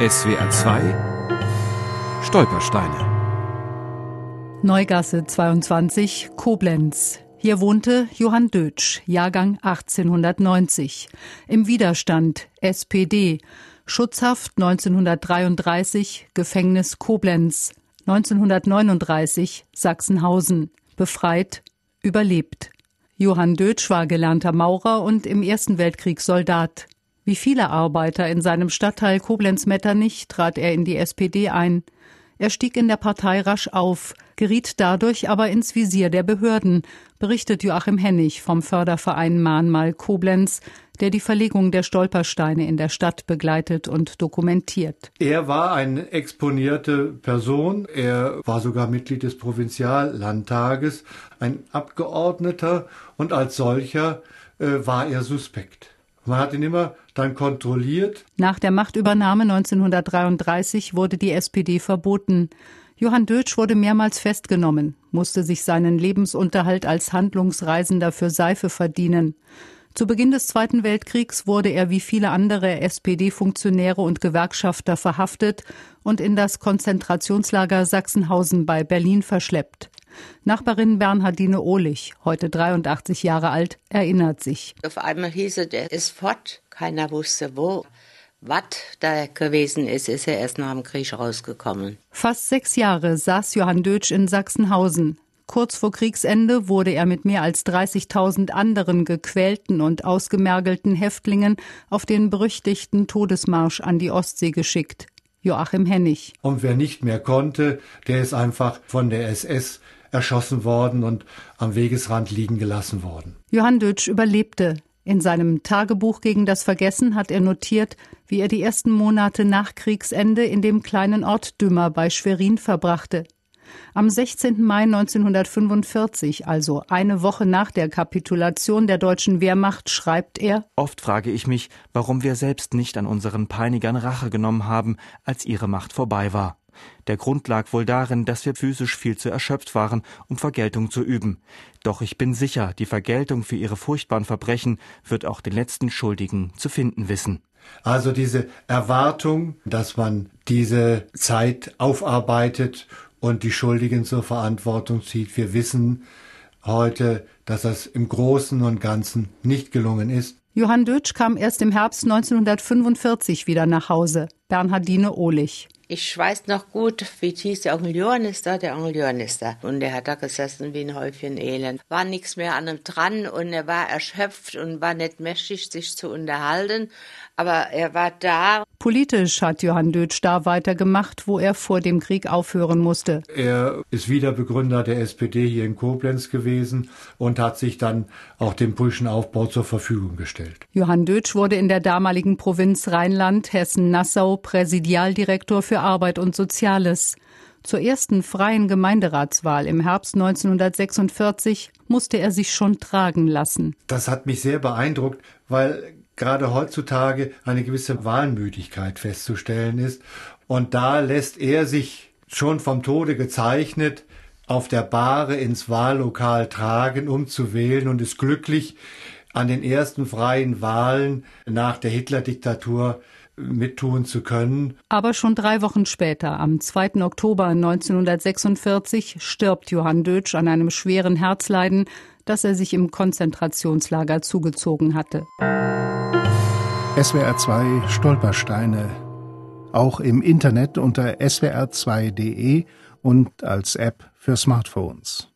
SWR 2 Stolpersteine Neugasse 22, Koblenz. Hier wohnte Johann Dötsch, Jahrgang 1890. Im Widerstand, SPD. Schutzhaft 1933, Gefängnis Koblenz. 1939, Sachsenhausen. Befreit, überlebt. Johann Dötsch war gelernter Maurer und im Ersten Weltkrieg Soldat. Wie viele Arbeiter in seinem Stadtteil Koblenz-Metternich trat er in die SPD ein. Er stieg in der Partei rasch auf, geriet dadurch aber ins Visier der Behörden, berichtet Joachim Hennig vom Förderverein Mahnmal Koblenz, der die Verlegung der Stolpersteine in der Stadt begleitet und dokumentiert. Er war eine exponierte Person. Er war sogar Mitglied des Provinziallandtages, ein Abgeordneter und als solcher äh, war er suspekt. Man hat ihn immer dann kontrolliert. Nach der Machtübernahme 1933 wurde die SPD verboten. Johann Dötsch wurde mehrmals festgenommen, musste sich seinen Lebensunterhalt als Handlungsreisender für Seife verdienen. Zu Beginn des Zweiten Weltkriegs wurde er wie viele andere SPD-Funktionäre und Gewerkschafter verhaftet und in das Konzentrationslager Sachsenhausen bei Berlin verschleppt. Nachbarin Bernhardine Ohlich, heute 83 Jahre alt, erinnert sich. Auf einmal hieß es, er ist fort. Keiner wusste wo. Was da gewesen ist, ist er erst nach dem Krieg rausgekommen. Fast sechs Jahre saß Johann Dötsch in Sachsenhausen. Kurz vor Kriegsende wurde er mit mehr als 30.000 anderen gequälten und ausgemergelten Häftlingen auf den berüchtigten Todesmarsch an die Ostsee geschickt. Joachim Hennig. Und wer nicht mehr konnte, der ist einfach von der SS erschossen worden und am Wegesrand liegen gelassen worden. Johann Dötsch überlebte. In seinem Tagebuch gegen das Vergessen hat er notiert, wie er die ersten Monate nach Kriegsende in dem kleinen Ort Dümmer bei Schwerin verbrachte. Am 16. Mai 1945, also eine Woche nach der Kapitulation der deutschen Wehrmacht, schreibt er Oft frage ich mich, warum wir selbst nicht an unseren Peinigern Rache genommen haben, als ihre Macht vorbei war. Der Grund lag wohl darin, dass wir physisch viel zu erschöpft waren, um Vergeltung zu üben. Doch ich bin sicher, die Vergeltung für ihre furchtbaren Verbrechen wird auch den letzten Schuldigen zu finden wissen. Also diese Erwartung, dass man diese Zeit aufarbeitet und die Schuldigen zur Verantwortung zieht. Wir wissen heute, dass das im Großen und Ganzen nicht gelungen ist. Johann Dötsch kam erst im Herbst 1945 wieder nach Hause. Bernhardine Ohlich. Ich weiß noch gut, wie hieß der Onkel da, der Onkel da. Und der hat da gesessen wie ein Häufchen Elend. War nichts mehr an ihm dran und er war erschöpft und war nicht mächtig, sich zu unterhalten. Aber er war da. Politisch hat Johann Dötsch da weitergemacht, wo er vor dem Krieg aufhören musste. Er ist wieder Begründer der SPD hier in Koblenz gewesen und hat sich dann auch dem politischen Aufbau zur Verfügung gestellt. Johann Dötsch wurde in der damaligen Provinz Rheinland, Hessen-Nassau Präsidialdirektor für Arbeit und Soziales. Zur ersten freien Gemeinderatswahl im Herbst 1946 musste er sich schon tragen lassen. Das hat mich sehr beeindruckt, weil gerade heutzutage eine gewisse Wahlmüdigkeit festzustellen ist. Und da lässt er sich schon vom Tode gezeichnet auf der Bahre ins Wahllokal tragen, um zu wählen und ist glücklich, an den ersten freien Wahlen nach der Hitler-Diktatur mittun zu können. Aber schon drei Wochen später, am 2. Oktober 1946, stirbt Johann Dötsch an einem schweren Herzleiden, das er sich im Konzentrationslager zugezogen hatte. SWR 2 Stolpersteine. Auch im Internet unter swr2.de und als App für Smartphones.